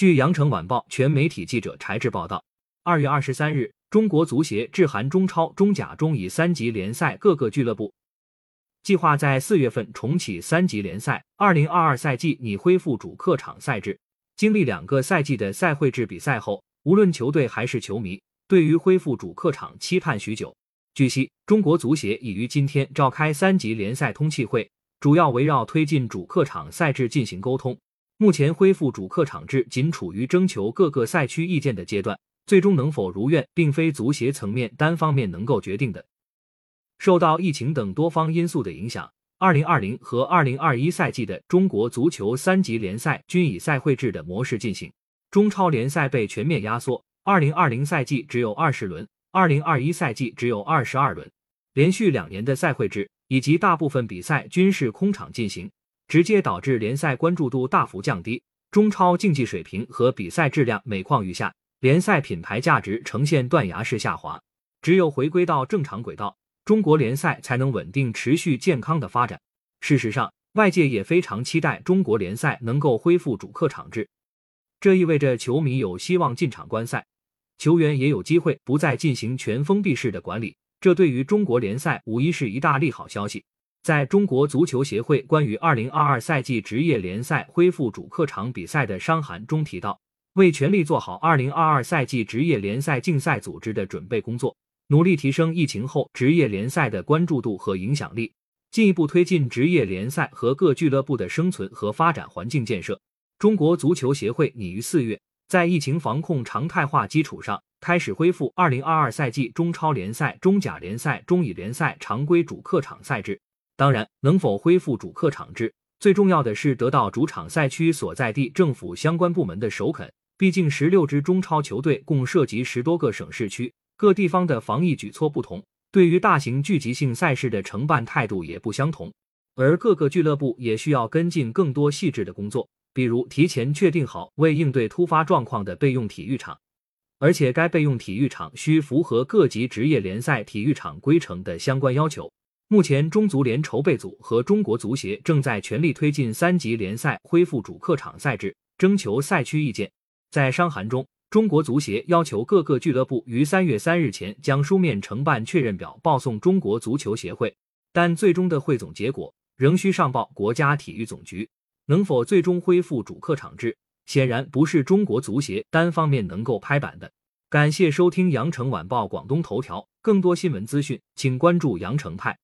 据羊城晚报全媒体记者柴志报道，二月二十三日，中国足协致函中超、中甲、中乙三级联赛各个俱乐部，计划在四月份重启三级联赛。二零二二赛季拟恢复主客场赛制。经历两个赛季的赛会制比赛后，无论球队还是球迷，对于恢复主客场期盼许久。据悉，中国足协已于今天召开三级联赛通气会，主要围绕推进主客场赛制进行沟通。目前恢复主客场制仅处于征求各个赛区意见的阶段，最终能否如愿，并非足协层面单方面能够决定的。受到疫情等多方因素的影响，二零二零和二零二一赛季的中国足球三级联赛均以赛会制的模式进行，中超联赛被全面压缩，二零二零赛季只有二十轮。二零二一赛季只有二十二轮，连续两年的赛会制以及大部分比赛均是空场进行，直接导致联赛关注度大幅降低，中超竞技水平和比赛质量每况愈下，联赛品牌价值呈现断崖式下滑。只有回归到正常轨道，中国联赛才能稳定、持续、健康的发展。事实上，外界也非常期待中国联赛能够恢复主客场制，这意味着球迷有希望进场观赛。球员也有机会不再进行全封闭式的管理，这对于中国联赛无疑是一大利好消息。在中国足球协会关于二零二二赛季职业联赛恢复主客场比赛的商函中提到，为全力做好二零二二赛季职业联赛竞赛组织的准备工作，努力提升疫情后职业联赛的关注度和影响力，进一步推进职业联赛和各俱乐部的生存和发展环境建设。中国足球协会拟于四月。在疫情防控常态化基础上，开始恢复二零二二赛季中超联赛、中甲联赛、中乙联赛常规主客场赛制。当然，能否恢复主客场制，最重要的是得到主场赛区所在地政府相关部门的首肯。毕竟，十六支中超球队共涉及十多个省市区，各地方的防疫举措不同，对于大型聚集性赛事的承办态度也不相同。而各个俱乐部也需要跟进更多细致的工作。比如提前确定好为应对突发状况的备用体育场，而且该备用体育场需符合各级职业联赛体育场规程的相关要求。目前，中足联筹备组和中国足协正在全力推进三级联赛恢复主客场赛制，征求赛区意见。在商函中，中国足协要求各个俱乐部于三月三日前将书面承办确认表报送中国足球协会，但最终的汇总结果仍需上报国家体育总局。能否最终恢复主客场制，显然不是中国足协单方面能够拍板的。感谢收听羊城晚报广东头条，更多新闻资讯，请关注羊城派。